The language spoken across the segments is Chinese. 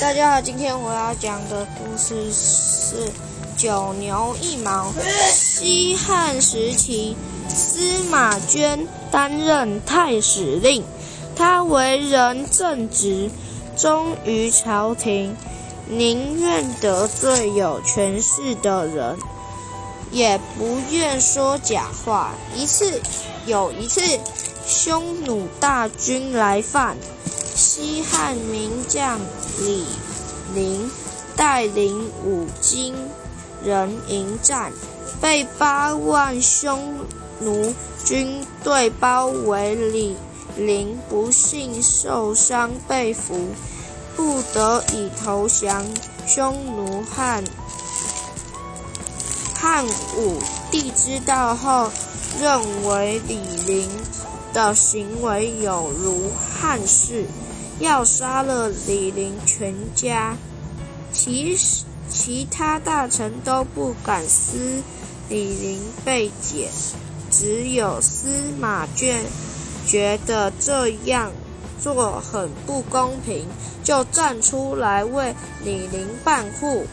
大家好，今天我要讲的故事是九牛一毛。西汉时期，司马娟担任太史令，他为人正直，忠于朝廷，宁愿得罪有权势的人，也不愿说假话。一次，有一次，匈奴大军来犯。西汉名将李陵带领五金人迎战，被八万匈奴军队包围。李陵不幸受伤被俘，不得已投降。匈奴汉汉武帝知道后，认为李陵的行为有如汉室。要杀了李陵全家，其其他大臣都不敢撕李陵被解，只有司马娟觉得这样做很不公平，就站出来为李陵辩护。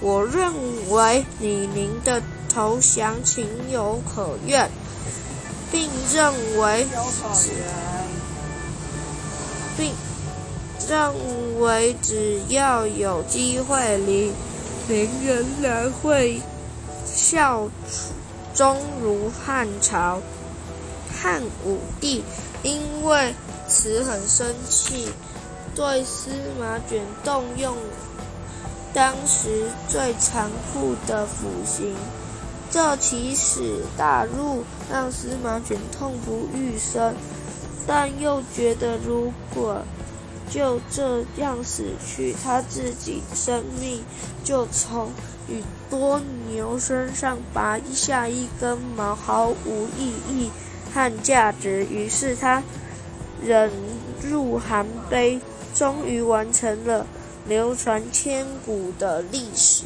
我认为李陵的投降情有可原，并认为并。认为只要有机会，李陵仍然会效忠如汉朝。汉武帝因为此很生气，对司马卷动用当时最残酷的腐刑。这起始大辱让司马卷痛不欲生，但又觉得如果就这样死去，他自己生命就从与多牛身上拔下一根毛，毫无意义和价值。于是他忍辱含悲，终于完成了流传千古的历史。